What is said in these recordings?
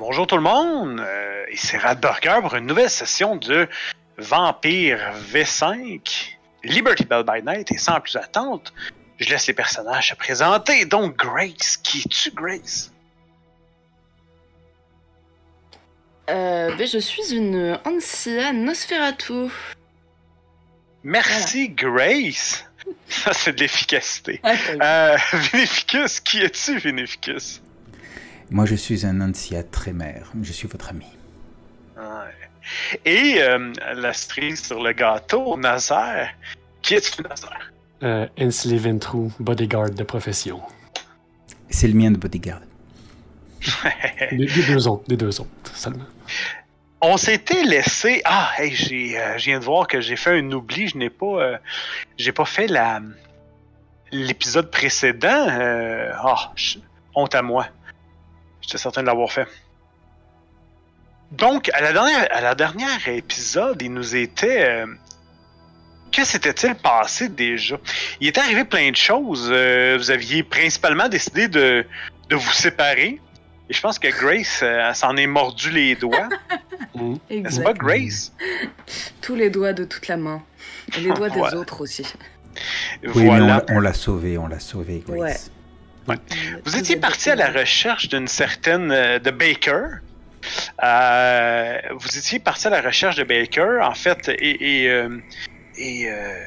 bonjour tout le monde, euh, ici Radburger pour une nouvelle session de Vampire V5, Liberty Bell by Night, et sans plus attendre, je laisse les personnages se présenter. Donc Grace, qui es-tu Grace? Euh, ben, je suis une Ansia Nosferatu. Merci Grace! Ça c'est de l'efficacité. Ah, Euh, qui es-tu Vénéficus? Moi, je suis un Ancia Trémère. Je suis votre ami. Ouais. Et euh, la cerise sur le gâteau, Nazaire. Qui es-tu, Nazaire? Euh, Ventrou, bodyguard de profession. C'est le mien de bodyguard. Des, des deux autres, des deux autres seulement. On s'était laissé. Ah, hey, j'ai, euh, je viens de voir que j'ai fait un oubli. Je n'ai pas, euh, j'ai pas fait la l'épisode précédent. Euh, Ah, je- honte à moi. J'étais certain de l'avoir fait. Donc, à la dernière, à la dernière épisode, il nous était. euh, que s'était-il passé déjà? Il était arrivé plein de choses. Euh, vous aviez principalement décidé de, de vous séparer. Et je pense que Grace euh, s'en est mordu les doigts. C'est Exact. pas Grace? Tous les doigts de toute la main. Et les doigts des autres aussi. Oui, voilà. mais on, on l'a sauvé, on l'a sauvé, Grace. Vous étiez parti à la recherche d'une certaine euh, de Baker. Euh, vous étiez parti à la recherche de Baker, en fait, et, et, euh, et, euh,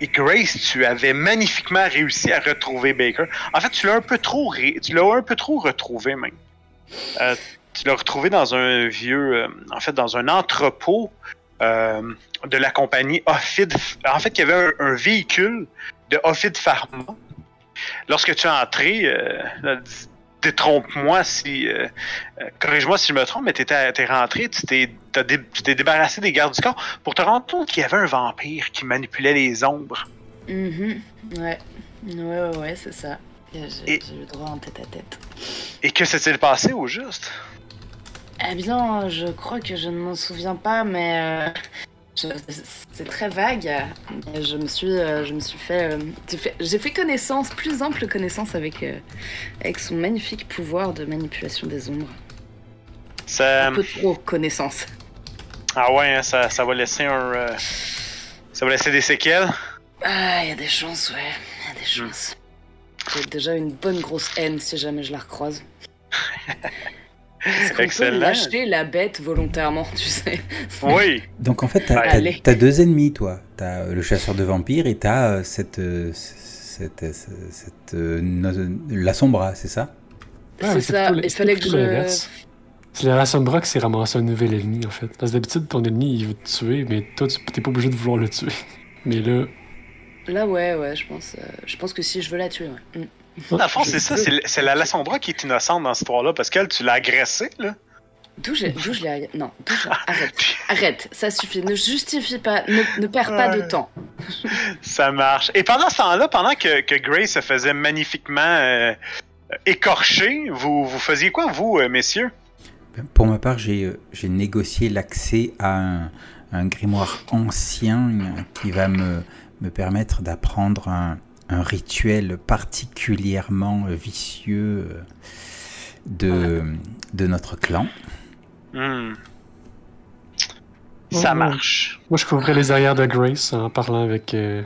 et Grace, tu avais magnifiquement réussi à retrouver Baker. En fait, tu l'as un peu trop, ré- tu l'as un peu trop retrouvé même. Euh, tu l'as retrouvé dans un vieux, euh, en fait, dans un entrepôt euh, de la compagnie Ophid. En fait, il y avait un, un véhicule de Ophid Pharma. Lorsque tu es entré, euh, détrompe-moi si. euh, euh, Corrige-moi si je me trompe, mais tu es rentré, tu t'es dé- débarrassé des gardes du corps pour te rendre compte qu'il y avait un vampire qui manipulait les ombres. Mhm. Ouais. Ouais, ouais, ouais, c'est ça. J'ai eu droit en tête à tête. Et que s'est-il passé au juste? Eh bien, je crois que je ne m'en souviens pas, mais euh, c'est très vague. Je me suis, euh, je me suis fait, euh, j'ai fait, j'ai fait connaissance, plus ample connaissance avec, euh, avec son magnifique pouvoir de manipulation des ombres. Ça, Un peu trop connaissance. ah ouais, hein, ça, ça va laisser un. euh, ça va laisser des séquelles. Ah, il y a des chances, ouais, il y a des chances. J'ai déjà une bonne grosse haine si jamais je la recroise. Qu'on peut Excellent. lâcher la bête volontairement, tu sais Oui. Donc en fait, t'as deux ennemis, toi. T'as euh, le chasseur de vampires et t'as euh, cette, euh, cette, cette, la sombra, c'est ça? Ouais, C'est ça, il c'est fallait que je... C'est la Sombra qui s'est ramassé un nouvel ennemi, en fait. Parce que d'habitude, ton ennemi, il veut te tuer, mais toi, tu t'es pas obligé de vouloir le tuer. Mais là, Là, ouais, ouais, je pense, euh, je pense que si je veux la tuer, ouais. Dans le fond, c'est ça, c'est la Lassombra qui est innocente dans cette histoire-là, parce qu'elle, tu l'as agressée, là. D'où je, je l'ai... Non, d'où je... Arrête, arrête, ça suffit, ne justifie pas, ne, ne perds pas de temps. Ça marche. Et pendant ce temps-là, pendant que, que Grace se faisait magnifiquement euh, écorcher, vous, vous faisiez quoi, vous, euh, messieurs? Pour ma part, j'ai euh, j'ai négocié l'accès à un, un grimoire ancien qui va me, me permettre d'apprendre un, un rituel particulièrement vicieux euh, de, de notre clan. Hmm. Ça Oh. marche. moi, je couvrais les arrières de Grace en parlant avec euh,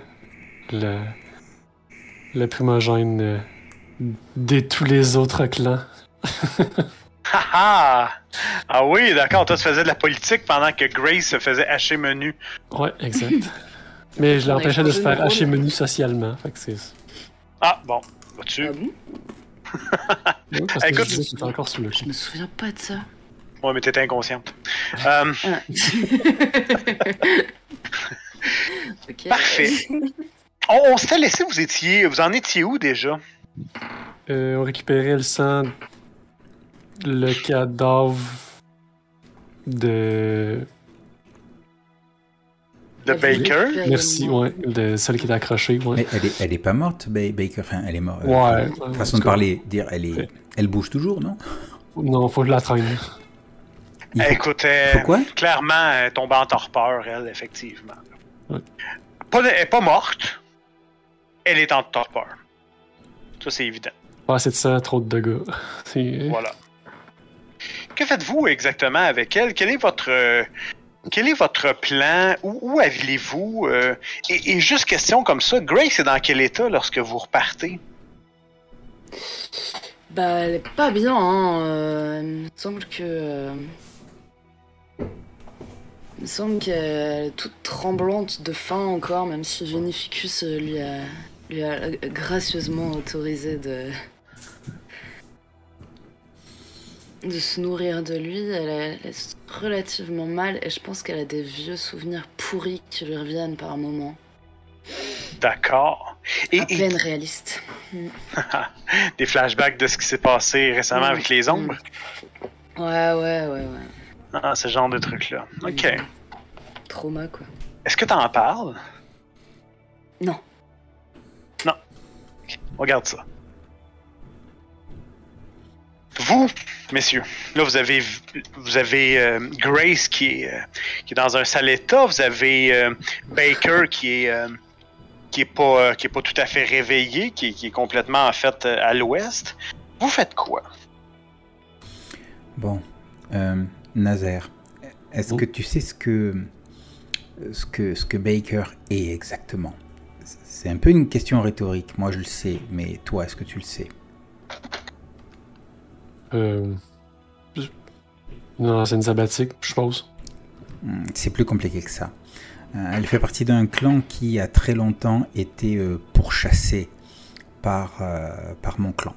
le, le primogène euh, de tous les autres clans. Ah ah! Ah oui, d'accord, toi tu faisais de la politique pendant que Grace se faisait hacher menu. Ouais, exact. Mais je l'empêchais de se faire hacher menu socialement. Fait que c'est. Ah bon, vas-tu? Ah bon? Ouais, parce que Écoute, je disais encore sous le Je me souviens pas de ça. Ouais, mais t'étais inconsciente. Euh, Ah. Parfait. on on s'était laissé, vous étiez. Vous en étiez où déjà? Euh, on récupérait le sang, le cadavre de. De. Baker? Euh, Merci, ouais, de celle qui était accrochée, ouais. Mais elle est, elle est pas morte, Ba- Baker. Enfin, elle est morte. euh, Ouais, ouais, façon de parler, dire, elle est, Ouais. elle bouge toujours, non? Non, faut que je la traîne. Il faut- Écoute, euh, faut quoi? clairement, elle est tombée en torpeur, elle, effectivement. Ouais. Pas, elle est pas morte. Elle est en torpeur. Ça, c'est évident. Assez de sang, trop de dégâts. C'est- Voilà. que faites-vous exactement avec elle? Quel est votre, euh, quel est votre plan? Où, où allez-vous? Euh, et, juste question comme ça, Grace est dans quel état lorsque vous repartez? Bah, elle est pas bien, hein. euh, il me semble que. euh, Il me semble qu'elle est toute tremblante de faim encore, même si Venificus euh, lui a, gracieusement autorisé de. De se nourrir de lui. Elle, elle est relativement mal et je pense qu'elle a des vieux souvenirs pourris qui lui reviennent par moments. D'accord. Et, À et peine réaliste. des flashbacks de ce qui s'est passé récemment Mm. avec les ombres? Ouais, ouais, ouais, ouais. Ah, ce genre de trucs-là. Ok. Trauma, quoi. Est-ce que t'en parles? Non. Non. Ok, On regarde ça. Vous, messieurs, là vous avez vous avez euh, Grace qui est euh, qui est dans un sale état, vous avez euh, Baker qui est euh, qui est pas euh, qui est pas tout à fait réveillé, qui, est- qui est complètement en fait à l'ouest. Vous faites quoi? Bon, euh, Nazaire, est-ce Oh. que tu sais ce que, ce que ce que Baker est exactement? C'est un peu une question rhétorique. Moi, je le sais, mais toi, est-ce que tu le sais? Euh, c'est une sabbatique, je suppose. Hmm, C'est plus compliqué que ça. Euh, Elle fait partie d'un clan qui a très longtemps été euh, pourchassé par, euh, par mon clan.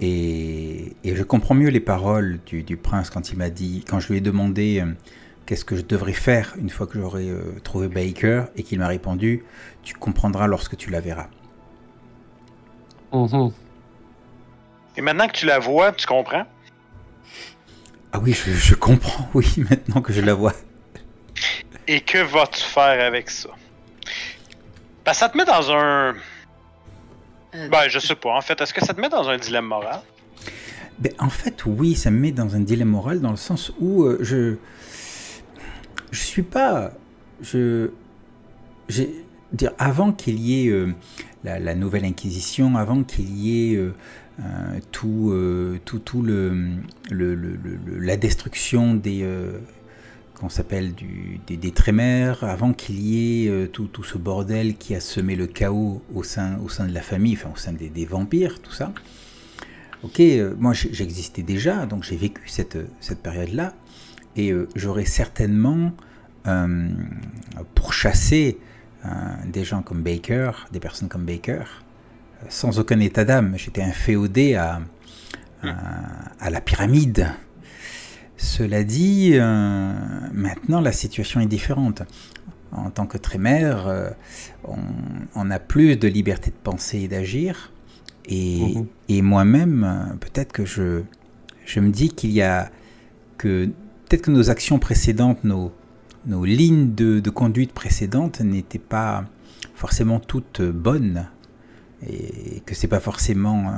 Et, et je comprends mieux les paroles du, du prince quand il m'a dit, quand je lui ai demandé qu'est-ce que je devrais faire une fois que j'aurai trouvé Baker, et qu'il m'a répondu, tu comprendras lorsque tu la verras. Mhm. Et maintenant que tu la vois, tu comprends? Ah oui, je, je comprends, oui, maintenant que je la vois. Et que vas-tu faire avec ça? Que ça te met dans un Euh, ben je sais pas en fait, est-ce que ça te met dans un dilemme moral? Ben, en fait, oui, ça me met dans un dilemme moral dans le sens où euh, je je suis pas je j'ai dire avant qu'il y ait euh, la, la nouvelle inquisition, avant qu'il y ait euh, tout, euh, tout tout le, le- la destruction des euh, qu'on s'appelle des, des trémères, avant qu'il y ait euh, tout, tout ce bordel qui a semé le chaos au sein, au sein de la famille, enfin au sein des, vampires, tout ça. Ok, euh, moi j'existais déjà, donc j'ai vécu cette, cette période-là, et euh, j'aurais certainement euh, pourchassé euh, des gens comme Baker, des personnes comme Baker, euh, sans aucun état d'âme. J'étais un féodé à, à, à la pyramide. Cela dit, euh, maintenant la situation est différente. En tant que trémère, euh, on, on a plus de liberté de penser et d'agir. Et, Mhm. et moi-même, euh, peut-être que je, je me dis qu'il y a que peut-être que nos actions précédentes, nos, nos lignes de, de conduite précédentes n'étaient pas forcément toutes bonnes et que c'est pas forcément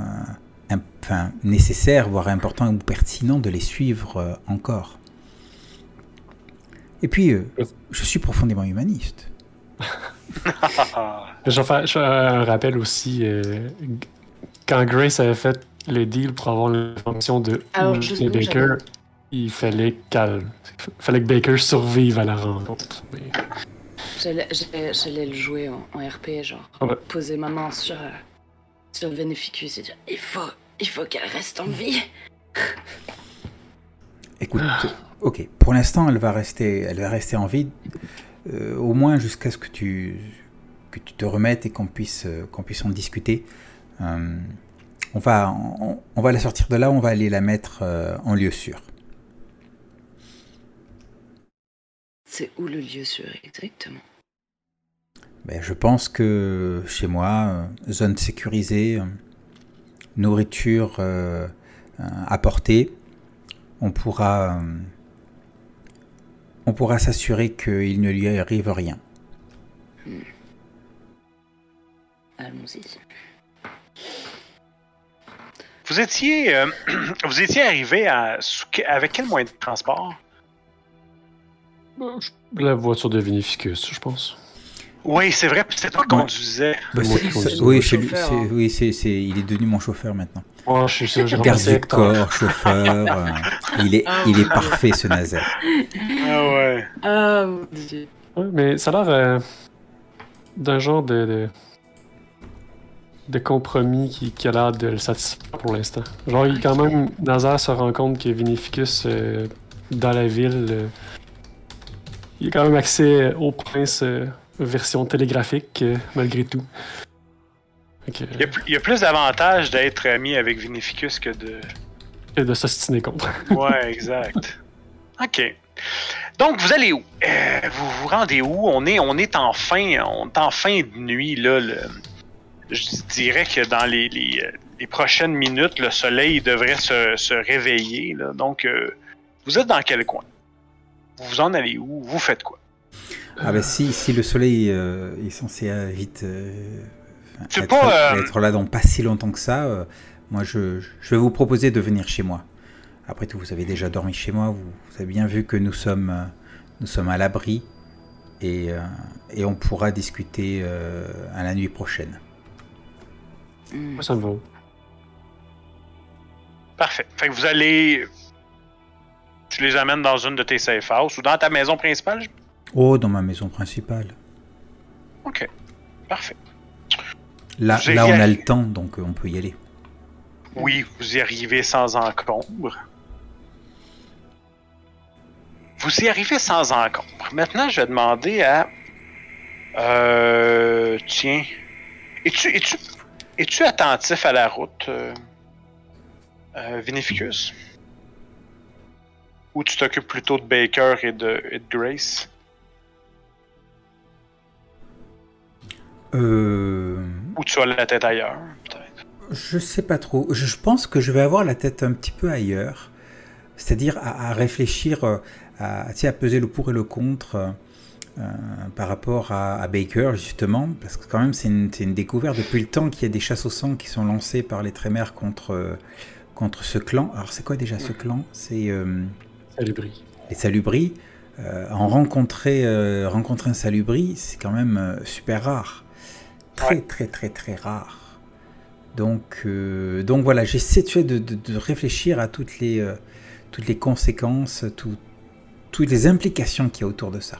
euh, nécessaire, voire important ou pertinent de les suivre euh, encore. Et puis, euh, je suis profondément humaniste. Je vais faire, je un rappel aussi. euh, quand Grace avait fait le deal pour avoir l'information de Alors, était nous, Baker, il fallait qu'elle, fallait que Baker survive à la rencontre. Mais- J'allais le jouer en, en RP, genre ouais. poser ma main sur, euh, sur Veneficus et dire il faut, il faut qu'elle reste en vie. Écoute, ok, pour l'instant, elle va rester, elle va rester en vie, euh, au moins jusqu'à ce que tu, que tu te remettes et qu'on puisse, euh, qu'on puisse en discuter. Euh, on va, on, on va la sortir de là, on va aller la mettre euh, en lieu sûr. C'est où le lieu sûr exactement? Ben, je pense que chez moi, euh, zone sécurisée, euh, nourriture euh, apportée, on pourra, on pourra s'assurer qu'il ne lui arrive rien. Allons-y. Vous étiez euh, vous étiez arrivé à sous que- avec quel moyen de transport? La voiture de Vinificus, je pense. Oui, c'est vrai, c'est toi qui conduisais. Bah, c'est- oui, c'est chauffeur, hein. oui, c'est- il est devenu mon chauffeur maintenant. Oh, je suis sûr, Garde du Hector. corps, chauffeur. euh, il, est, il est parfait ce Nazaire. Ah ouais. Ah, mon Dieu. Ouais, mais ça a l'air euh, d'un genre de, de, de compromis qui, qui a l'air de le satisfaire pour l'instant. Genre, il, quand même, Nazar se rend compte que Vinificus, euh, dans la ville, euh, il a quand même accès au prince euh, version télégraphique, euh, malgré tout. Que, Il y a, pl- il y a plus d'avantages d'être ami avec Vinificus que de. euh, de s'ostiner contre. Ouais, exact. OK. Donc, vous allez où? Euh, vous vous rendez où? On est, on est en fin, on est en fin de nuit, là. le- je dirais que dans les, les, euh, les prochaines minutes, le soleil devrait se, se réveiller, là. Donc, euh, vous êtes dans quel coin? Vous vous en allez où? Vous faites quoi? Ah bah si, si le soleil euh, est censé euh, vite euh, être, pas, euh, être là dans pas si longtemps que ça, euh, moi je, je vais vous proposer de venir chez moi. Après tout, vous avez déjà dormi chez moi, vous, vous avez bien vu que nous sommes, nous sommes à l'abri et, euh, et on pourra discuter euh, à la nuit prochaine. Hmm. Moi, ça me va. Parfait. Fait que vous allez. Tu les amènes dans une de tes safe houses ou dans ta maison principale? Oh, dans ma maison principale. OK. Parfait. Là, là on a le temps, donc euh, on peut y aller. Oui, vous y arrivez sans encombre. Vous y arrivez sans encombre. Maintenant, je vais demander à. Euh. Tiens. Es-tu es-tu es-tu attentif à la route, euh, euh, Vinificus? Ou tu t'occupes plutôt de Baker et de, et de Grace? Euh, Ou tu as la tête ailleurs, peut-être? Je sais pas trop. Je pense que je vais avoir la tête un petit peu ailleurs. C'est-à-dire à, à réfléchir, euh, à, à peser le pour et le contre euh, par rapport à, Baker, justement. Parce que quand même, c'est une, une découverte depuis le temps qu'il y a des chasses au sang qui sont lancées par les Trémères contre, contre ce clan. Alors, c'est quoi déjà ce clan? C'est euh, Salubri. les Salubris. Euh, en rencontrer, euh, rencontrer un Salubri, c'est quand même euh, super rare. Très, Ouais. très, très, très rare. Donc, euh, donc voilà, j'essaie de, de- de réfléchir à toutes les, euh, toutes les conséquences, tout- toutes les implications qu'il y a autour de ça.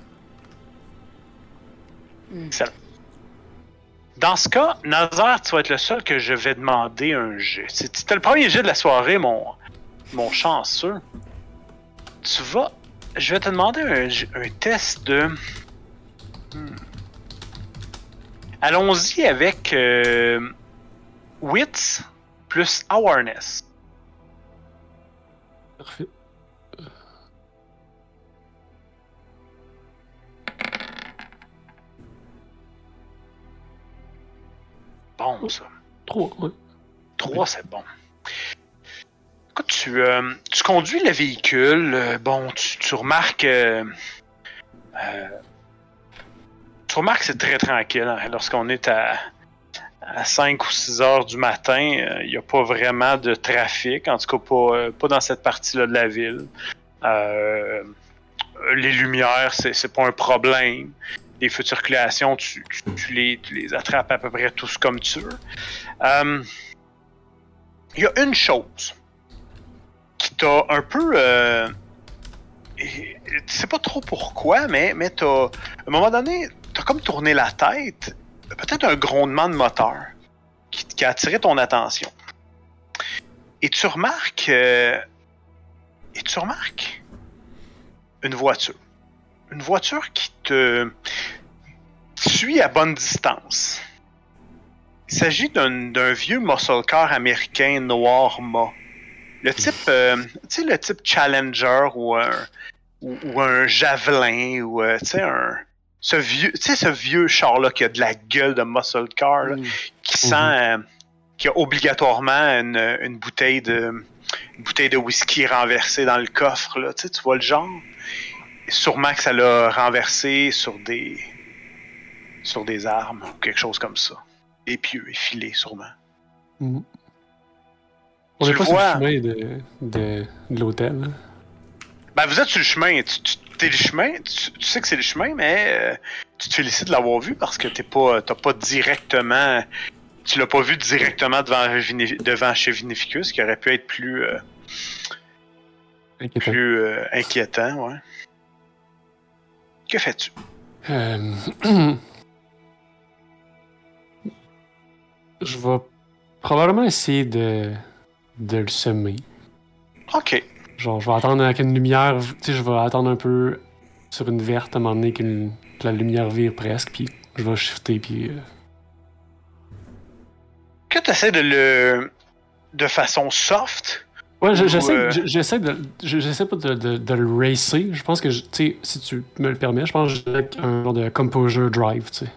Dans ce cas, Nazar, tu vas être le seul que je vais demander un jet. C'était le premier jet de la soirée, mon, mon chanceux. Tu vas. Je vais te demander un, un test de. Hmm. Allons-y avec euh, Wits plus Awareness. Parfait. Bon, ça. 3, c'est bon. Écoute, tu, euh, tu conduis le véhicule. euh, bon, tu, remarques. euh, tu remarques que c'est très tranquille. hein, Lorsqu'on est à, à 5 ou 6 heures du matin, il n'y a pas vraiment de trafic. En tout cas, pas, dans cette partie-là de la ville. Les lumières, c'est pas un problème. Les feux de circulation, tu, les, attrapes à peu près tous comme tu veux. Il y a une chose qui t'a un peu. Euh, tu sais pas trop pourquoi, mais, mais t'as. À un moment donné, t'as comme tourné la tête. Peut-être un grondement de moteur qui, a attiré ton attention. Et tu remarques. euh, et tu remarques une voiture. Une voiture qui te suit à bonne distance. Il s'agit d'un vieux muscle car américain noir mât. Le type, euh, tu sais, le type Challenger ou un, ou, ou un Javelin ou, euh, tu sais, un, ce vieux, tu sais, ce vieux char-là qui a de la gueule de muscle car, là, Hmm. qui sent, euh, qui a obligatoirement une, une bouteille de, une bouteille de whisky renversée dans le coffre, là, tu sais, tu vois le genre? Sûrement que ça l'a renversé sur des, sur des armes ou quelque chose comme ça. Des pieux effilés, sûrement. Mhm. On Tu est le pas sur le vois. chemin de, de, de l'hôtel. là. Ben, vous êtes sur le chemin. Tu, tu, t'es le chemin. Tu, tu sais que c'est le chemin, mais euh, tu te félicites de l'avoir vu parce que t'es pas, t'as pas directement tu l'as pas vu directement devant, devant chez Vinificus, qui aurait pu être plus, euh, Inquiétant. plus euh, inquiétant, ouais. Que fais-tu? Je vais probablement essayer de, de le semer. Ok. Genre, je vais attendre avec une lumière, tu sais, je vais attendre un peu sur une verte à un moment donné que la lumière vire presque, puis je vais shifter, puis. euh, Que tu essaies de le. de façon soft? Ouais, je- Ou, j'essaie euh, de, je- j'essaie pas de, de, de le racer. Je pense que, tu sais, si tu me le permets, je pense que j'ai un genre de composure drive, tu sais.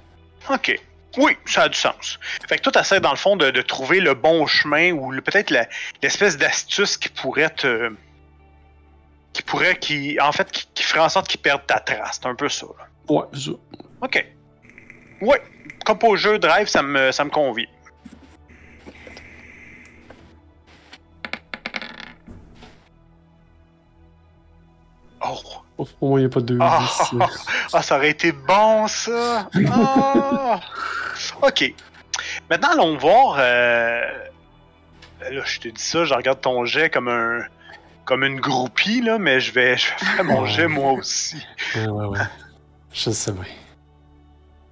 Ok. Oui, ça a du sens. Fait que toi, t'essaies dans le fond de, de trouver le bon chemin ou le- peut-être l'espèce d'astuce qui pourrait te. qui pourrait, qui. en fait, qui, qui ferait en sorte qu'il perde ta trace. C'est un peu ça, là. Ouais, ça. Ok. Ouais. Comme au jeu Drive, ça me, ça me convient. Oh. Au moins, il n'y a pas de. Ah, ah, ça aurait été bon, ça! Ah! ok. Maintenant, allons voir. euh, Là, je te dis ça, je regarde ton jet comme un. comme une groupie, là, mais je vais, je vais faire mon jet moi aussi. Ouais, ouais, ouais. Je sais bien.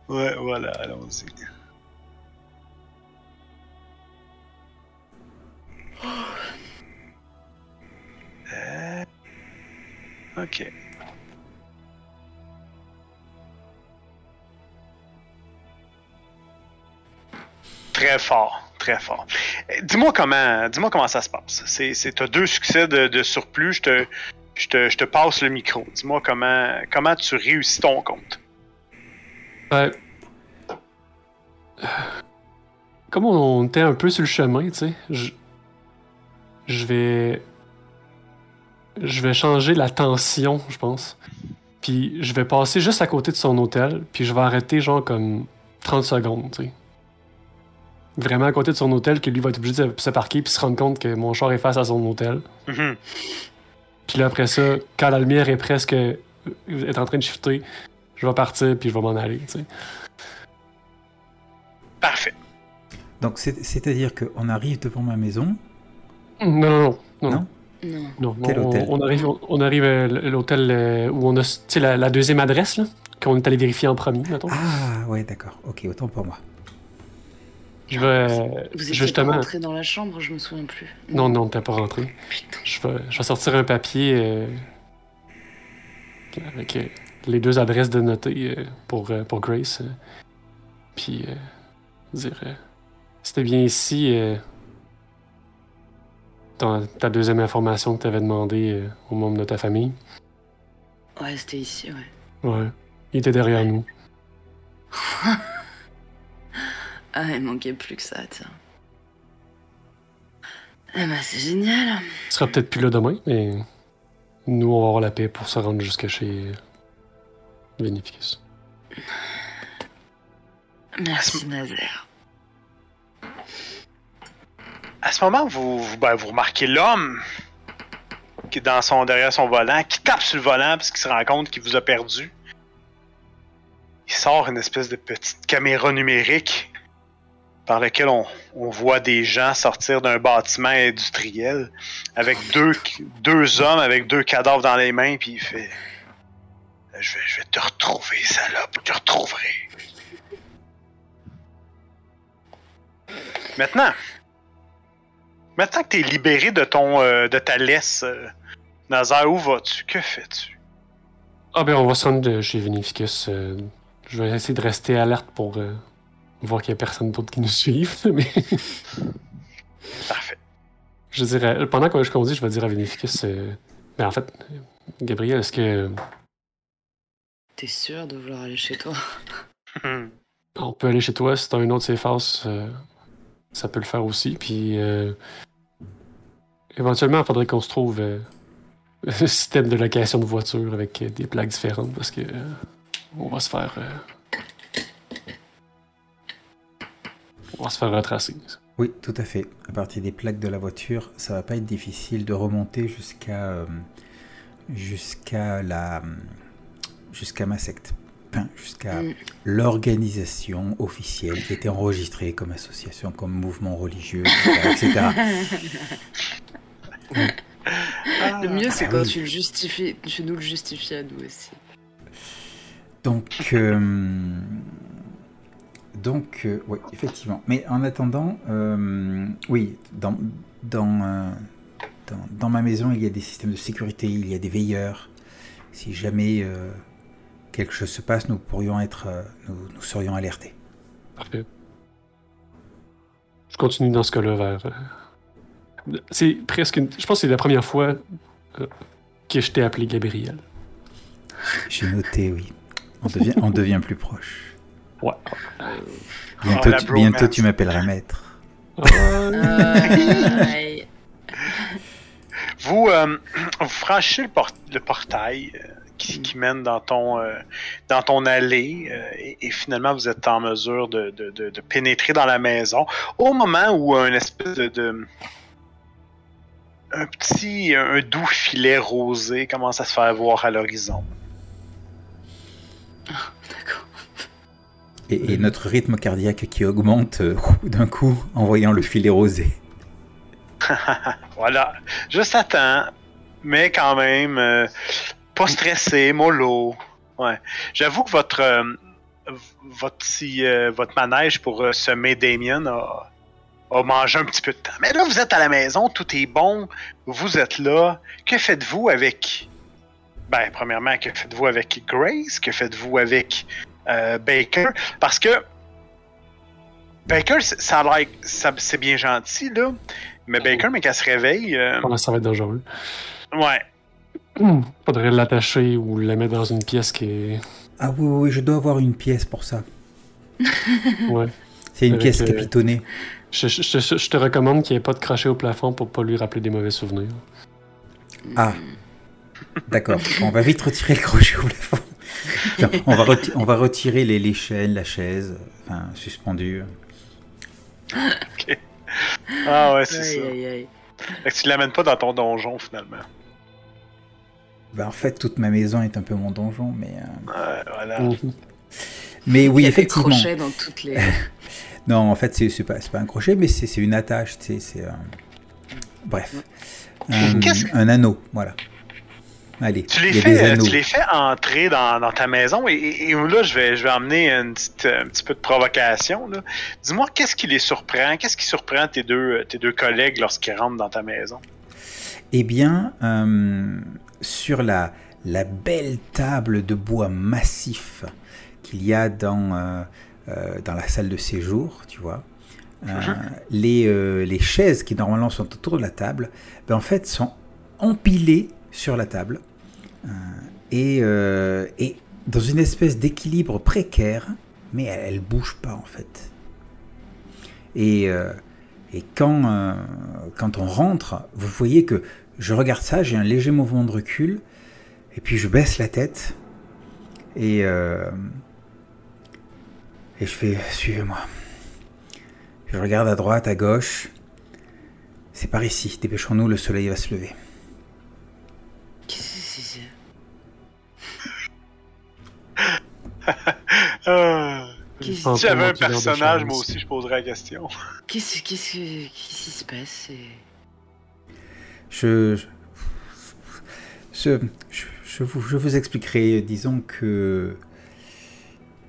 Ouais, voilà, allons-y. Euh, Ok. Très fort, très fort. Euh, Dis-moi comment, dis-moi comment ça se passe. C'est, t'as deux succès de, surplus. Je te, je te, je te passe le micro. Dis-moi comment, comment tu réussis ton compte. Comme on était un peu sur le chemin, tu sais, je... je vais. Je vais changer la tension, je pense. Puis je vais passer juste à côté de son hôtel, puis je vais arrêter genre comme 30 secondes, tu sais. Vraiment à côté de son hôtel, que lui va être obligé de se parquer puis se rendre compte que mon char est face à son hôtel. Mhm. Puis là, après ça, quand la lumière est presque. est en train de shifter, je vais partir puis je vais m'en aller, tu sais. Parfait. Donc, c'est- c'est-à-dire qu'on arrive devant ma maison? Non, non, non. non, Non? Quel on, hôtel? on arrive, on arrive à l'hôtel euh, où on a la, la deuxième adresse, qu'on est allé vérifier en premier, mettons. Ah, ouais, d'accord. Ok, autant pour moi. Je vais. Vous étiez justement. pas rentré dans la chambre, je me souviens plus. Non, non, t'es pas rentré. Putain. Je vais, je vais sortir un papier euh, avec euh, les deux adresses de noter euh, pour, pour Grace. puis dire c'était bien ici ton- ta deuxième information que tu avais demandé aux membres de ta famille. Ouais, c'était ici, ouais. Ouais. Il était derrière nous. Ah, il manquait plus que ça, tiens. Eh ben, c'est génial. Il sera peut-être plus là demain, mais nous, on va avoir la paix pour se rendre jusque chez Vinificus. Merci, Nazaire. À ce moment, vous, vous, ben, vous remarquez l'homme qui est dans son, derrière son volant, qui tape sur le volant parce qu'il se rend compte qu'il vous a perdu. Il sort une espèce de petite caméra numérique par laquelle on, voit des gens sortir d'un bâtiment industriel avec deux, hommes avec deux cadavres dans les mains, puis il fait je vais, te retrouver, salope, je te retrouverai. Maintenant, maintenant que tu es libéré de ton euh, de ta laisse, euh, Nazar, où vas-tu? Que fais-tu? Ah ben, on va se rendre chez Vinificus. euh, je vais essayer de rester alerte pour euh, voir qu'il n'y a personne d'autre qui nous suive. Mais Parfait. je dirais, pendant que je conduis, je vais dire à Vinificus. euh, ben, en fait, Gabriel, est-ce que T'es sûr de vouloir aller chez toi? On peut aller chez toi si t'as une autre house euh, Ça peut le faire aussi. Puis euh, éventuellement, il faudrait qu'on se trouve euh, un système de location de voiture avec des plaques différentes parce que euh, on va se faire. On va se faire retracer. Oui, tout à fait. À partir des plaques de la voiture, ça va pas être difficile de remonter jusqu'à euh, jusqu'à la jusqu'à ma secte. enfin, jusqu'à Mm. l'organisation officielle qui était enregistrée comme association, comme mouvement religieux, etc. etc. Le mieux, c'est Ah quand oui. tu le justifies, tu nous le justifies à nous aussi. Donc, euh, donc, euh, oui, effectivement. Mais en attendant, euh, oui, dans, dans, euh, dans, dans ma maison, il y a des systèmes de sécurité, il y a des veilleurs. Si jamais quelque chose se passe, nous pourrions être, nous, nous serions alertés. Parfait. Je continue dans ce cas-là vers. C'est presque. une- Je pense que c'est la première fois que je t'ai appelé Gabriel. J'ai noté, oui. On devient, on devient plus proche. Ouais. Bientôt, Oh, tu, bientôt tu m'appelleras maître. Vous, euh, vous franchissez le, por- le portail euh, qui, qui mène dans ton, euh, dans ton allée euh, et, et finalement vous êtes en mesure de, de- de- de pénétrer dans la maison au moment où un espèce de, de- un petit, un doux filet rosé commence à se faire voir à l'horizon. D'accord. Et, et notre rythme cardiaque qui augmente euh, d'un coup en voyant le filet rosé. Voilà, juste à temps, mais quand même euh, pas stressé, mollo. Ouais. J'avoue que votre euh, votre euh, votre manège pour euh, semer Damien a, a mangé un petit peu de temps. Mais là, vous êtes à la maison, tout est bon, vous êtes là. Que faites-vous avec Ben, premièrement, que faites-vous avec Grace? Que faites-vous avec euh, Baker Parce que Baker, c'est- ça a l'air, ça- c'est bien gentil là. Mais Baker, mais qu'elle se réveille, euh, ça va être dangereux. ouais. Hmm. Faudrait l'attacher ou la mettre dans une pièce qui est. Ah oui, oui, oui, je dois avoir une pièce pour ça. Ouais. C'est une Avec, pièce euh, capitonnée. Je, je- je- je te recommande qu'il n'y ait pas de crochet au plafond pour pas lui rappeler des mauvais souvenirs. Ah, d'accord. On va vite retirer le crochet au plafond. On, va on va retirer les, les chaînes, la chaise, enfin, suspendue. Ah ouais, c'est ça. aïe, aïe. Fait que tu l'amènes pas dans ton donjon finalement. Ben, en fait, toute ma maison est un peu mon donjon, mais... euh, Ouais, voilà. Mhm. Mais Il oui, y a des effectivement. crochets dans toutes les. Non, en fait, c'est c'est pas, c'est pas un crochet, mais c'est c'est une attache, tu sais, c'est... euh, Bref. Un anneau, voilà. Allez, Tu les, fais, tu les fais entrer dans, dans ta maison et, et- et là, je vais, je vais emmener une petite, un petit peu de provocation. Dis-moi, qu'est-ce qui les surprend? Qu'est-ce qui surprend tes deux, tes deux collègues lorsqu'ils rentrent dans ta maison? Eh bien, euh, sur la, la belle table de bois massif qu'il y a dans, euh, euh, dans la salle de séjour, tu vois, euh, les, les chaises qui normalement sont autour de la table, ben, en fait, sont empilées sur la table euh, et, euh, et dans une espèce d'équilibre précaire, mais elles ne bougent pas en fait. Et, euh, quand, quand on rentre, vous voyez que je regarde ça, j'ai un léger mouvement de recul, et puis je baisse la tête, et, et je fais suivez-moi. Je regarde à droite, à gauche. C'est par ici, dépêchons-nous, le soleil va se lever. Ah. Si j'avais un personnage, moi aussi, je poserais la question. qu'est-ce- qu'est-ce que- qu'est-ce qui se passe Je, je, je, vous, je vous expliquerai. Disons que.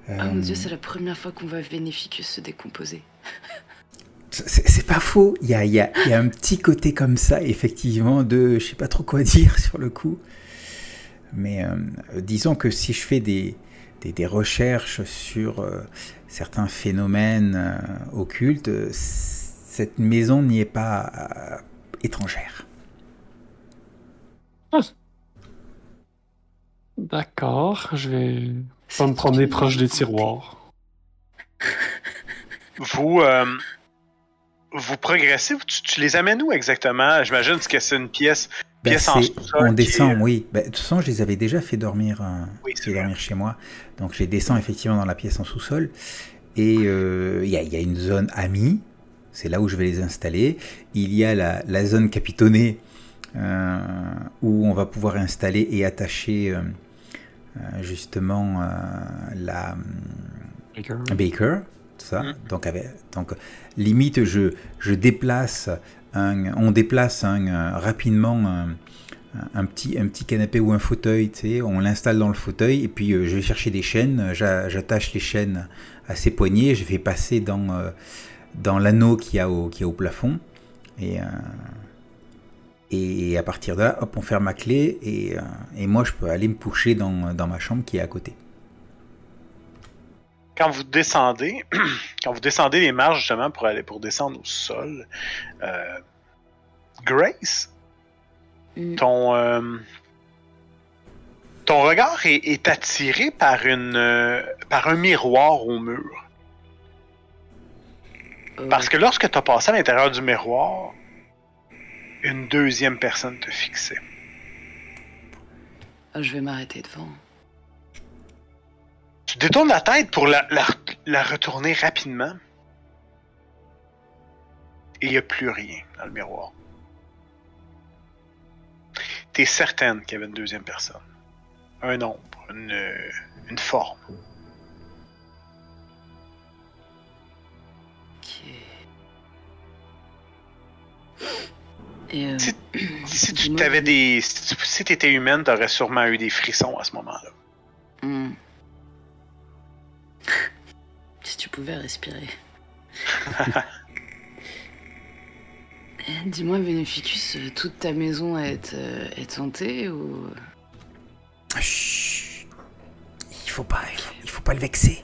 euh, Oh mon dieu, c'est la première fois qu'on voit Vénéficus se décomposer. C'est c'est pas faux, il y a, il y a- il y a un petit côté comme ça, effectivement, de je sais pas trop quoi dire sur le coup. Mais euh, disons que si je fais des, des, des recherches sur euh, certains phénomènes euh, occultes, cette maison n'y est pas euh, étrangère. D'accord, je vais pas me promener proche des tiroirs. Vous, euh, vous progressez, tu, tu les amènes où exactement? J'imagine que c'est une pièce, Ben, on descend, est- oui. Ben, de toute façon, je les avais déjà fait dormir, euh, Oui, c'est fait vrai. dormir chez moi. Donc, je les descends effectivement dans la pièce en sous-sol. Et euh, il y, a, il y a une zone amie, c'est là où je vais les installer. Il y a la, la zone capitonnée euh, où on va pouvoir installer et attacher euh, euh, justement euh, la Baker. Baker, tout ça. Mm. Donc, avec, donc limite, je, je déplace on déplace euh, rapidement un, petit, canapé ou un fauteuil, on l'installe dans le fauteuil et puis euh, je vais chercher des chaînes, j'a- j'attache les chaînes à ses poignets, je fais passer dans, euh, l'anneau qu'il y, a au- plafond et, euh, à partir de là, hop, on ferme ma clé et, euh, moi je peux aller me coucher dans ma chambre qui est à côté. Quand vous descendez, quand vous descendez les marches justement pour aller pour descendre au sol, euh, Grace, Mm. ton euh, ton regard est, est attiré par une euh, par un miroir au mur. Parce que lorsque tu as passé à l'intérieur du miroir, une deuxième personne te fixait. oh, je vais m'arrêter devant. Tu détournes la tête pour la, la, la retourner rapidement. Et il n'y a plus rien dans le miroir. T'es certaine qu'il y avait une deuxième personne. Un nombre, une, une forme. Ok. Et euh, Si, si tu t'avais des. Si tu si t'étais humaine, t'aurais sûrement eu des frissons à ce moment-là. hmm. Si tu pouvais respirer. Eh, Dis-moi, Beneficus, euh, toute ta maison est, euh, est hantée ou... Chut. Il faut pas, il faut, il faut pas le vexer.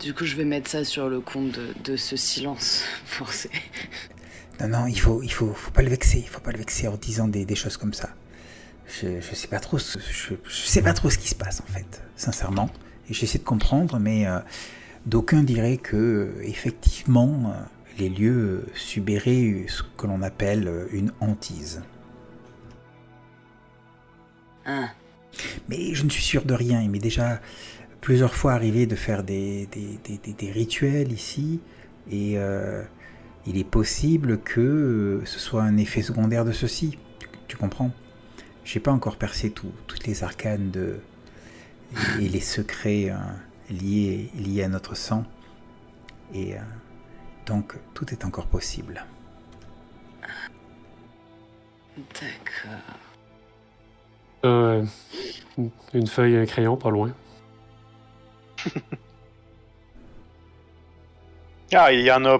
Du coup, je vais mettre ça sur le compte de, de ce silence forcé. Non, non, il faut, il faut, faut pas le vexer. Il faut pas le vexer en disant des, des choses comme ça. Je, je sais pas trop, ce, je, je sais pas trop ce qui se passe en fait, sincèrement. J'essaie de comprendre, mais euh, d'aucuns diraient que effectivement, euh, les lieux subiraient ce que l'on appelle euh, une hantise. Hein Mais je ne suis sûr de rien. Il m'est déjà plusieurs fois arrivé de faire des, des, des- des- des rituels ici. Et euh, il est possible que ce soit un effet secondaire de ceci. Tu, tu comprends? J'ai pas encore percé tout- toutes les arcanes de, et, les secrets euh, liés, liés à notre sang. Et euh, donc tout est encore possible. D'accord. Euh, une feuille et un crayon, pas loin. Ah, il y en a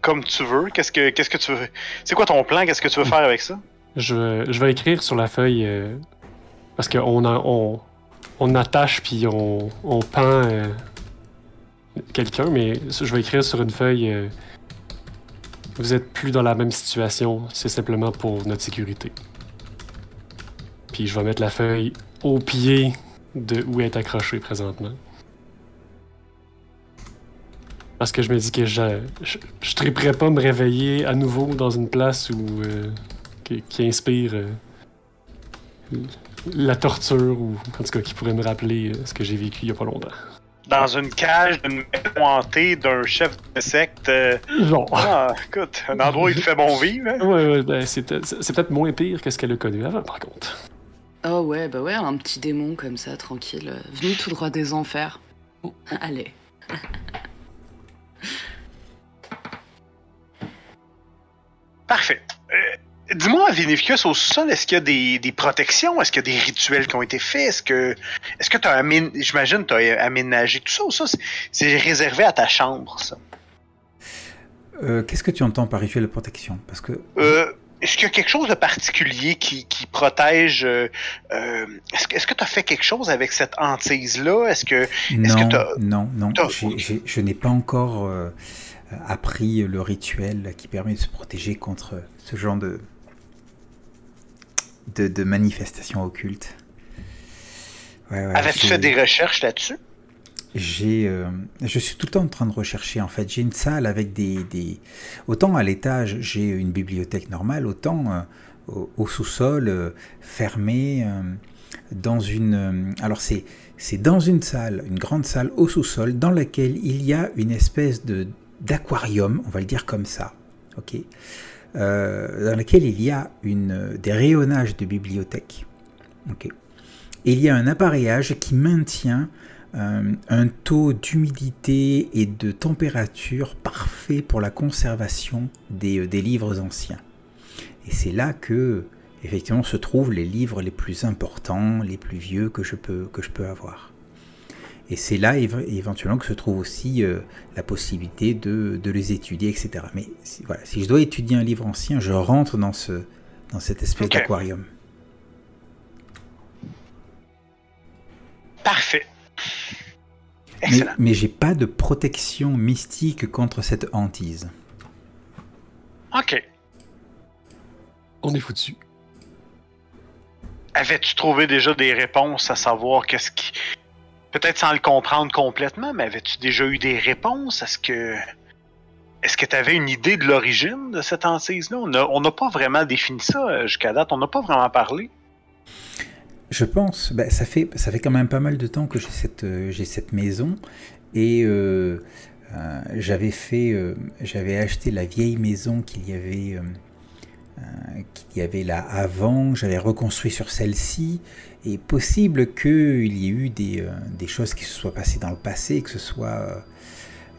comme tu veux. Qu'est-ce que, qu'est-ce que tu veux? C'est quoi ton plan? Qu'est-ce que tu veux faire avec ça? Je, vais- je vais écrire sur la feuille euh, parce qu'on a- on, on attache puis on, on pend euh, quelqu'un, mais je vais écrire sur une feuille. euh, vous êtes plus dans la même situation, c'est simplement pour notre sécurité. Puis je vais mettre la feuille au pied de où est accrochée présentement. Parce que je me dis que je, je, je triperais pas me réveiller à nouveau dans une place euh, qui, inspire la torture ou en tout cas qui pourrait me rappeler euh, ce que j'ai vécu il y a pas longtemps. Dans une cage d'une maison hantée d'un chef de secte. euh, Genre. Ah, écoute, un endroit où il te fait bon vivre. hein? Ouais, ouais, ben, c'est peut-être c'est peut-être moins pire que ce qu'elle a connu avant, par contre. Oh ouais, bah ouais, un petit démon comme ça, tranquille, euh, venu tout droit des enfers. Allez. Parfait. Dis-moi, Vinificus, au sol, est-ce qu'il y a des, des protections? Est-ce qu'il y a des rituels qui ont été faits? Est-ce que est-ce que tu as aménagé, j'imagine tu as aménagé tout ça ou ça? c'est- réservé à ta chambre, ça? Euh, Qu'est-ce que tu entends par rituel de protection? Parce que Euh, est-ce qu'il y a quelque chose de particulier qui, qui protège... euh, est-ce que est-ce que tu as fait quelque chose avec cette hantise-là? Est-ce que... Est-ce non, que t'as- non, non, je n'ai pas encore appris le rituel qui permet de se protéger contre ce genre de, de, de manifestations occultes. Ouais, ouais, Avais-tu fait des recherches là-dessus? J'ai, euh, je suis tout le temps en train de rechercher. En fait, j'ai une salle avec des, des... autant à l'étage, j'ai une bibliothèque normale, autant euh, au, au sous-sol, euh, fermé, euh, dans une. alors c'est c'est dans une salle, une grande salle au sous-sol, dans laquelle il y a une espèce de d'aquarium, on va le dire comme ça, ok, euh, dans laquelle il y a une des rayonnages de bibliothèque, ok. Et il y a un appareillage qui maintient euh, un taux d'humidité et de température parfait pour la conservation des, euh, livres anciens. Et c'est là que, effectivement, se trouvent les livres les plus importants, les plus vieux que je peux avoir. Et c'est là éve- éventuellement que se trouve aussi euh, la possibilité de, de les étudier, etc. Mais si, voilà, si je dois étudier un livre ancien, je rentre dans, ce, dans cette espèce d'aquarium. Parfait. Mais, mais j'ai pas de protection mystique contre cette hantise. Ok. On est foutu. Avais-tu trouvé déjà des réponses à savoir qu'est-ce qui. Peut-être sans le comprendre complètement, mais avais-tu déjà eu des réponses? Est-ce que. Est-ce que tu avais une idée de l'origine de cette hantise-là? On n'a pas vraiment défini ça euh, jusqu'à date. On n'a pas vraiment parlé. Je pense, bah, ça, fait, quand même pas mal de temps que j'ai cette, euh, maison et euh, j'avais acheté la vieille maison qu'il y avait, qu'il y avait là avant, j'avais reconstruit sur celle-ci et possible qu'il y ait eu des, euh, des choses qui se soient passées dans le passé, que ce soit euh,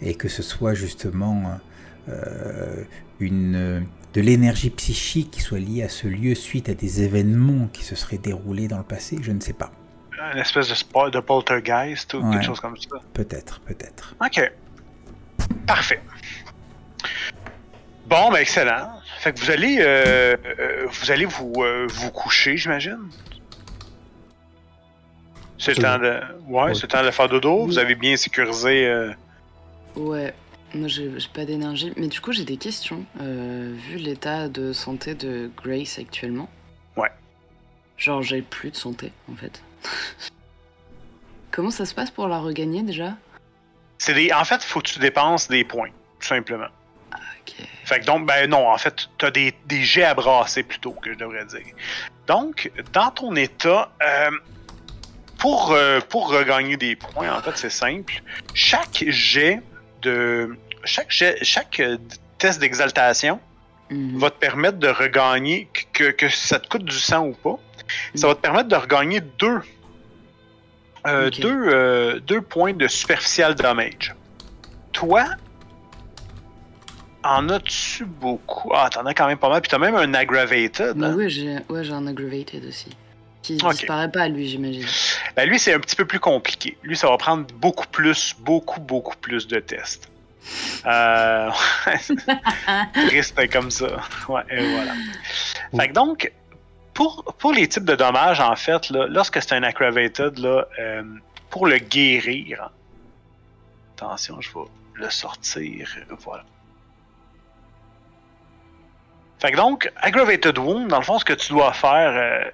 et que ce soit justement euh, une euh, de l'énergie psychique qui soit liée à ce lieu suite à des événements qui se seraient déroulés dans le passé, je ne sais pas. Une espèce de, de poltergeist ou Ouais. quelque chose comme ça. Peut-être, peut-être. Ok. Parfait. Bon, ben excellent. Fait que vous allez, euh, euh, vous allez vous, euh, vous coucher, j'imagine? C'est le temps de, ouais, Ouais. c'est le temps de faire dodo. Vous avez bien sécurisé. euh, Ouais, moi j'ai j'ai pas d'énergie. Mais du coup, j'ai des questions. Euh, vu l'état de santé de Grace actuellement. Ouais. Genre, j'ai plus de santé en fait. Comment ça se passe pour la regagner déjà? C'est des, en fait, faut que tu dépenses des points, tout simplement. Ok. Fait que donc, ben non, en fait, t'as des, des jets à brasser plutôt, que je devrais dire. Donc, dans ton état, euh, pour, euh, pour regagner des points, en fait, c'est simple. Chaque jet de. Chaque, jet, chaque euh, test d'exaltation Mhm. va te permettre de regagner, que, que ça te coûte du sang ou pas, ça va te permettre de regagner deux, euh, deux, deux points de superficial damage. Toi, en as-tu beaucoup? Ah, t'en as quand même pas mal, puis t'as même un aggravated. Hein? ouais, j'ai ouais, un aggravated aussi. Qui Ok. disparaît pas, lui, j'imagine. Ben, lui, c'est un petit peu plus compliqué. Lui, ça va prendre beaucoup plus, beaucoup, beaucoup plus de tests. Euh... Triste comme ça. Ouais, et voilà. Fait que donc, pour, pour les types de dommages, en fait, là, lorsque c'est un aggravated, là, euh, pour le guérir, attention, je vais le sortir. Voilà. Fait que donc, aggravated wound, dans le fond, ce que tu dois faire, euh,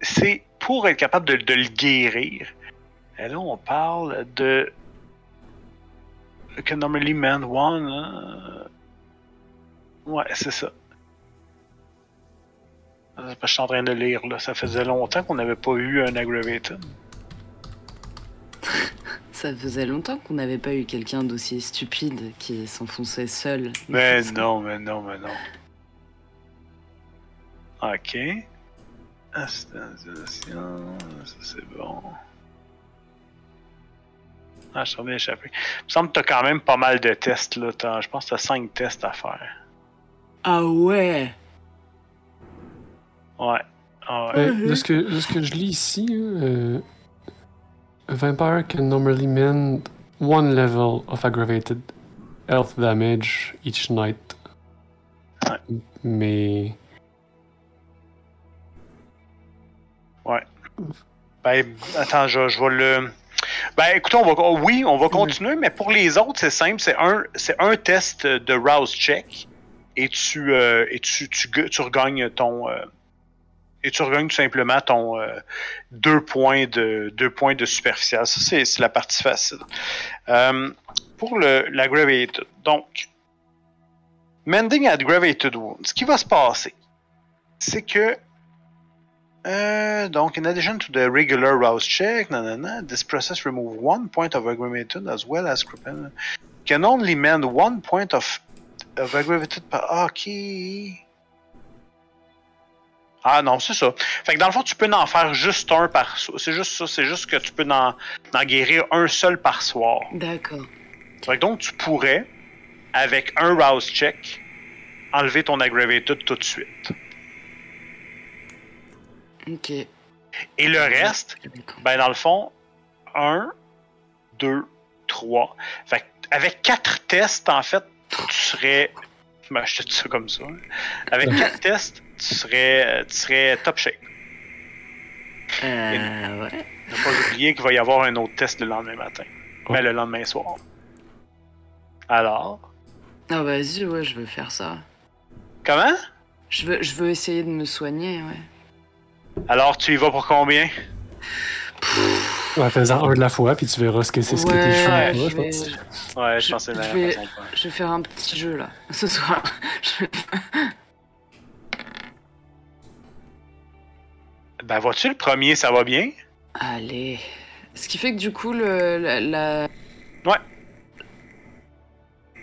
c'est pour être capable de, le guérir. Et là, on parle de. Que normally man one. hein. Ouais, c'est ça. Euh, Je suis en train de lire, là. Ça faisait longtemps qu'on n'avait pas eu un aggravated. Ça faisait longtemps qu'on n'avait pas eu quelqu'un d'aussi stupide qui s'enfonçait seul. Mais non, mais non, mais non. Ok. Ascension, ça c'est bon. Ah, je suis bien échappé. Il me semble que t'as quand même pas mal de tests là. T'as- Je pense que t'as 5 tests à faire. Ah ouais Ouais. Ah ouais. Euh, de, ce que, de ce que je lis ici, euh, a vampire can normally mend one level of aggravated health damage each night. Ouais. Mais Ben, attends, je, je vais le. Ben, écoutez, on va, oui, on va continuer, mais pour les autres, c'est simple. C'est un, c'est un test de rouse check et tu, euh, et tu, tu regagnes ton. euh, et tu regagnes tout simplement ton euh, deux points de deux points de superficial. Ça, c'est, la partie facile. Euh, pour le, l'aggravated, donc, mending aggravated wound, ce qui va se passer, c'est que euh, donc, in addition to the regular rouse check, nanana, this process remove one point of aggravated as well as. Can only mend one point of, of aggravated. ah, Ok. Ah non, c'est ça. Fait que dans le fond, tu peux en faire juste un par soir. C'est juste ça. C'est juste que tu peux en, en guérir un seul par soir. D'accord. Fait que donc, tu pourrais, avec un rouse check, enlever ton aggravated tout de suite. Ok. Et le reste, ben dans le fond, 1, 2, 3. Fait que avec quatre tests, en fait, tu serais. Ben, je te dis ça comme ça. hein. Avec quatre tests, tu serais, euh, tu serais top shape. Euh, ouais. Ne pas oublier qu'il va y avoir un autre test le lendemain matin. Ben, le lendemain soir. Alors? Ah, vas-y, ouais, je veux faire ça. Comment? Je veux, je veux essayer de me soigner, ouais. Alors, tu y vas pour combien? Ouais, faisant un de la fois, puis tu verras ce que c'est ce que Ouais, tes choix, je je vais- pense. Ouais, je Je- pense que c'est la je vais- façon de faire. Je vais faire un petit jeu là, ce soir. Je- Ben, vois-tu, le premier, ça va bien? Allez. Ce qui fait que du coup, le, la, la- Ouais.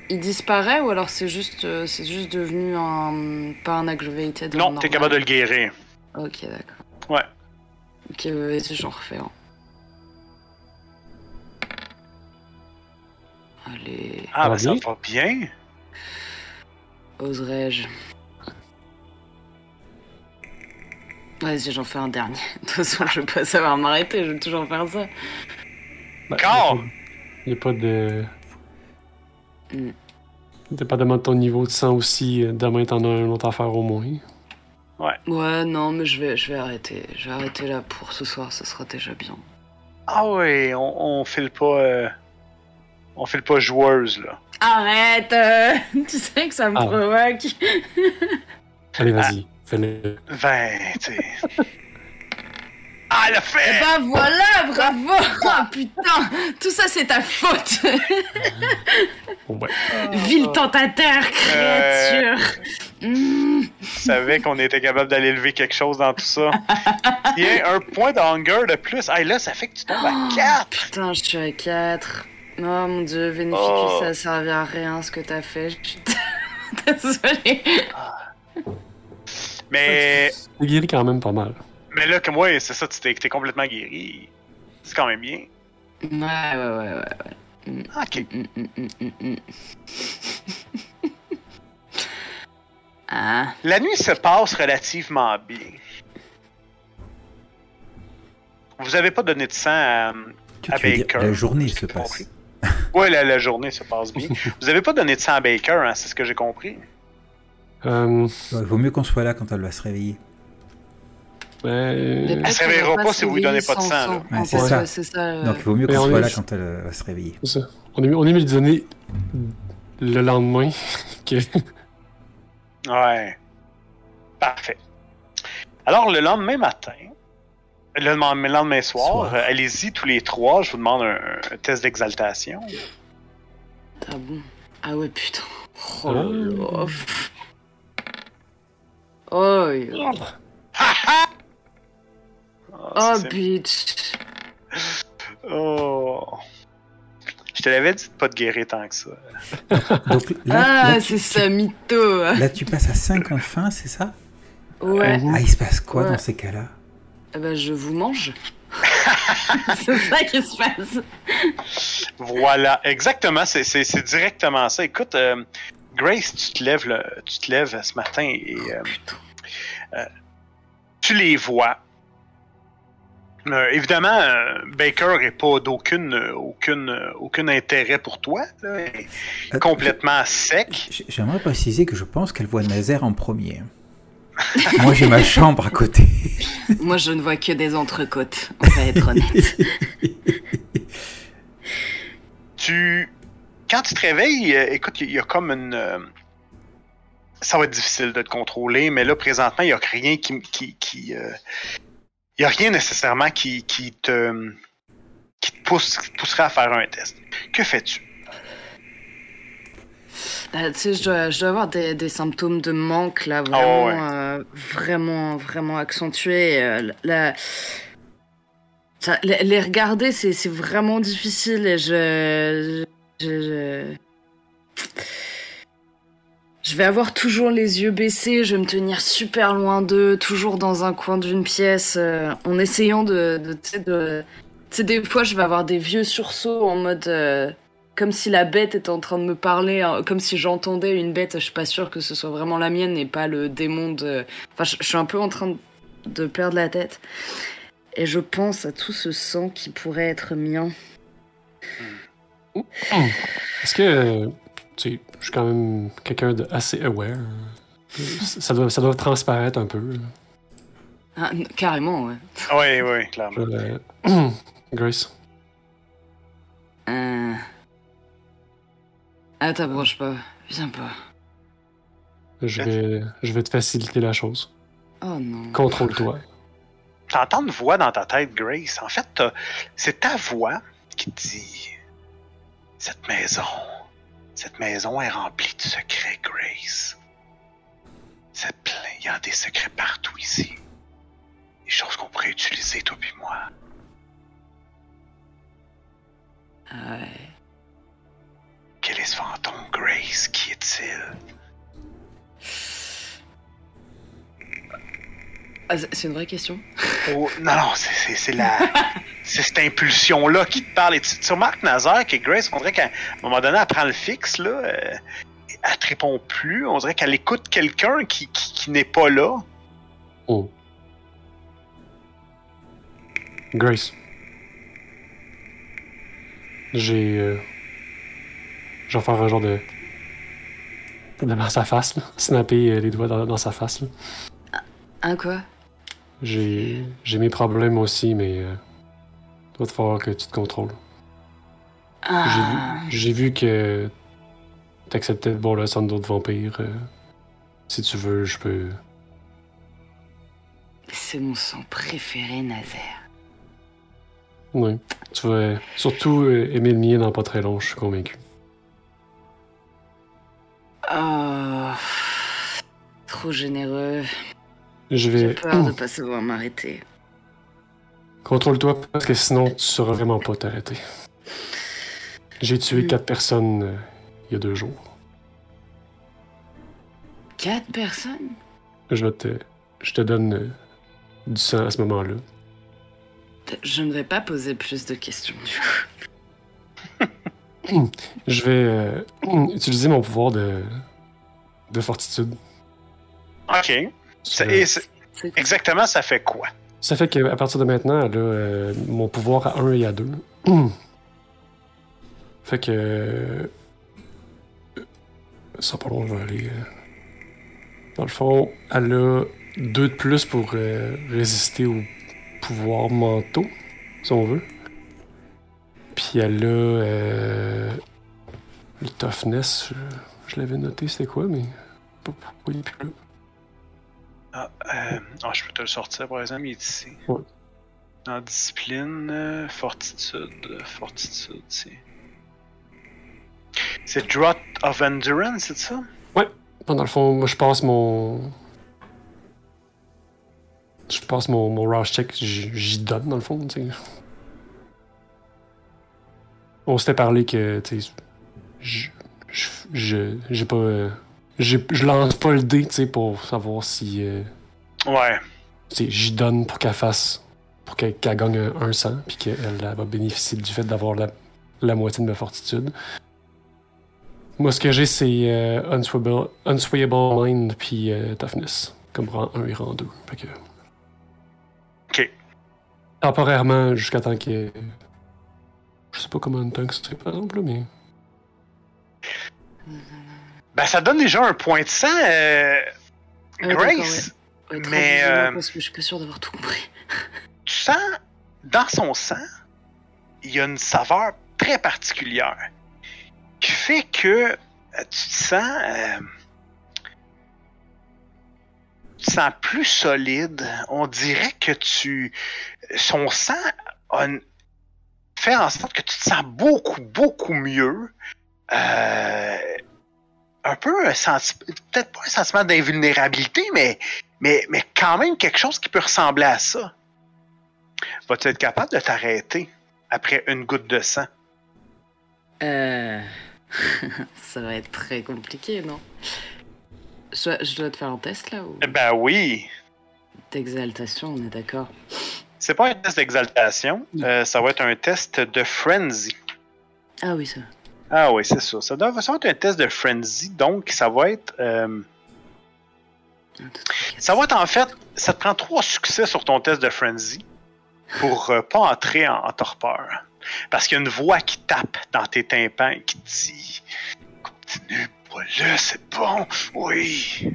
Il disparaît ou alors c'est juste, euh, c'est juste devenu un. pas un aggravated Non, t'es capable de le guérir. Ok, d'accord. Ouais. Ok, vas-y, j'en refais un. Allez, Ah, Ça ben, va ça bien? va bien. oserais-je? Vas-y, j'en fais un dernier. De toute façon, je vais pas savoir m'arrêter, je vais toujours faire ça. Ben, Encore? Il n'y a pas de. Mm. Dépendamment de ton niveau de sang aussi, euh, demain t'en as un autre à faire au moins. Ouais, non, mais je vais, je vais arrêter. Je vais arrêter là pour ce soir, ça sera déjà bien. Ah oui, on, on file pas. euh, on file pas joueuse, là. Arrête euh, Tu sais que ça me Ah. provoque. Allez, vas-y, fais-le. Ben, tu sais. Ah, elle a Eh fait! ben voilà, bravo Ah putain, tout ça c'est ta faute Bon, ben, Vil tentateur, créature Mm. Je savais qu'on était capable d'aller lever quelque chose dans tout ça. Tiens, un point de hunger de plus. Ah, là, ça fait que tu tombes à 4. Putain, je suis à 4. Oh mon dieu, Vénificus, Oh. ça a servi à rien ce que t'as fait. Je suis désolée. Mais, tu guéris quand même pas mal. mais là, comme moi, c'est ça, tu t'es t'es complètement guéri. C'est quand même bien. Ouais, ouais, ouais, ouais. Ah, Ok. Mm, mm, mm, ah, La nuit se passe relativement bien. Vous avez pas donné de sang à. À tu veux dire, Baker? la journée se passe. Ouais, la, la journée se passe bien. Vous avez pas donné de sang à Baker, hein, c'est ce que j'ai compris. Euh, Il vaut mieux qu'on soit là quand elle va se réveiller. Mais peut-être se réveillera pas si vous lui donnez pas de sang. Ouais, c'est ça. euh, Donc il vaut mieux qu'on on soit est- là quand elle euh, va se réveiller. ça. On est, on est mieux de donner le lendemain que. Ouais. Parfait. Alors, le lendemain matin, le lendemain, le lendemain soir, Soir. euh, allez-y tous les trois, je vous demande un, un test d'exaltation. Ah bon Ah ouais, putain. Oh là là. Oh. Ah, oh bitch. oh. Je te l'avais dit de pas te guérir tant que ça. Donc là, Ah, c'est ça, mytho. là, tu passes à 5 enfin, c'est ça? Ouais. Ah, il se passe quoi Ouais. dans ces cas-là? Eh ben, je vous mange. c'est ça qui se passe. Voilà, exactement, c'est- c'est c'est directement ça. Écoute, euh, Grace, tu te lèves, le- tu te lèves ce matin et euh, Putain. tu les vois. Euh, évidemment, euh, Baker n'est pas d'aucune euh, aucune, euh, aucun intérêt pour toi. là. Il est Euh, complètement sec. J'aimerais préciser que je pense qu'elle voit Nazaire en premier. Moi, j'ai ma chambre à côté. Moi, je ne vois que des entrecôtes, on va être honnête. Tu, quand tu te réveilles, euh, écoute, il y, a comme une. euh, ça va être difficile de te contrôler, mais là, présentement, il n'y a rien qui. qui, qui euh, il y a rien nécessairement qui, qui te. qui te pousse, qui te pousserait à faire un test. Que fais-tu? Tu sais, je dois, je dois avoir des, des symptômes de manque, là, vraiment, Ah ouais. euh, vraiment, vraiment accentués. la- ça- les, regarder, c'est c'est vraiment difficile et je... je, je... vais avoir toujours les yeux baissés, je vais me tenir super loin d'eux, toujours dans un coin d'une pièce, euh, en essayant de. de, tu sais, de- tu sais, des fois, je vais avoir des vieux sursauts en mode. euh, comme si la bête était en train de me parler, hein, comme si j'entendais une bête. Je suis pas sûre que ce soit vraiment la mienne et pas le démon de. Enfin, je, suis un peu en train de, perdre la tête. Et je pense à tout ce sang qui pourrait être mien. Est-ce que. Tu sais, je suis quand même quelqu'un de assez aware. Ça doit, ça doit transparaître un peu. Ah, carrément, ouais. Oui, oui, clairement. Euh, Grace. Euh... Ah, t'approches pas. Viens pas. Je vais, je vais te faciliter la chose. Oh non. Contrôle-toi. T'entends une voix dans ta tête, Grace. En fait, t'as- c'est ta voix qui te dit Cette maison, cette maison est remplie de secrets, Grace. C'est plein, il y a des secrets partout ici. Des choses qu'on pourrait utiliser, toi puis moi. Ah ouais. Quel est ce fantôme, Grace? Qui est-il? Ah, c'est une vraie question. Oh, non, non, c'est- c'est c'est la. c'est cette impulsion-là qui te parle. Et tu, tu remarques, Nazar, que Grace, on dirait qu'à un moment donné, elle prend le fixe, là. euh, elle te répond plus. On dirait qu'elle écoute quelqu'un qui, qui, qui n'est pas là. Oh. Grace. J'ai. euh, Je vais faire un genre de. Dans sa face, là. Snapper euh, les doigts dans, dans sa face, là. Hein, quoi? J'ai. J'ai mes problèmes aussi, mais. Euh... Il va te falloir que tu te contrôles. J'ai Ah. vu, j'ai vu que. T'acceptais de boire le sang d'autres vampires. euh, Si tu veux, je peux. C'est mon sang préféré, Nazaire. Oui. Tu vas surtout euh, aimer le mien dans pas très long, je suis convaincu. Oh. Trop généreux. Je J'ai vais. peur de pas savoir m'arrêter. Contrôle-toi parce que sinon tu sauras vraiment pas t'arrêter. J'ai tué Mm. quatre personnes euh, il y a deux jours. Quatre personnes? Je vais te. Je te donne euh, du sang à ce moment-là. Je ne vais pas poser plus de questions, du coup. Je vais euh, utiliser mon pouvoir de. de fortitude. OK. Et exactement, ça fait quoi? Ça fait qu'à partir de maintenant, là, euh, mon pouvoir à 1 et à 2. fait que. euh, Ça pas long, je vais aller. euh, Dans le fond, elle a 2 de plus pour euh, résister aux pouvoirs mentaux, si on veut. Puis elle a. euh, le toughness, je, je l'avais noté, c'était quoi, mais. pas pourquoi il est plus là. Ah, euh, ah, je peux te le sortir, par exemple, il est ici. Ouais. Dans discipline, euh, fortitude, euh, fortitude, c'est. C'est Draught of Endurance, c'est ça? Bon, dans le fond, moi, je passe mon. Je passe mon, mon rush check, j'y donne, dans le fond, tu sais. On s'était parlé que, tu sais, je. J'ai pas. Je lance pas le dé, tu sais, pour savoir si. euh, Ouais. tu sais, j'y donne pour qu'elle fasse. pour qu'elle gagne un, 100, puis qu'elle elle va bénéficier du fait d'avoir la, la moitié de ma fortitude. Moi, ce que j'ai, c'est euh, unswayable, unswayable Mind puis euh, Toughness, comme rang 1 et rang 2. Fait que... Ok. Temporairement, jusqu'à temps que. Je sais pas combien de temps que c'est, par exemple, là, mais. Ben, ça donne déjà un point de sang, euh, Ah, Grace. ouais. Mais, euh, Parce que je suis pas sûre d'avoir tout compris. Tu sens, dans son sang, il y a une saveur très particulière qui fait que euh, tu te sens. euh, tu te sens plus solide. On dirait que tu. Son sang a une- fait en sorte que tu te sens beaucoup, beaucoup mieux. Euh, un peu un sentiment. Peut-être pas un sentiment d'invulnérabilité, mais, mais, mais quand même quelque chose qui peut ressembler à ça. Vas-tu être capable de t'arrêter après une goutte de sang? Euh... Ça va être très compliqué, non? Je dois, je dois te faire un test là ou? Eh Ben oui. D'exaltation, on est d'accord. C'est pas un test d'exaltation, euh, ça va être un test de frenzy. Ah oui, ça. Ah oui, c'est ça. Ça doit ça va être un test de frenzy, donc ça va être. euh, ça va être en fait. Ça te prend trois succès sur ton test de frenzy pour euh, pas entrer en, en torpeur. Parce qu'il y a une voix qui tape dans tes tympans et qui dit Continue, pas là, c'est bon, oui.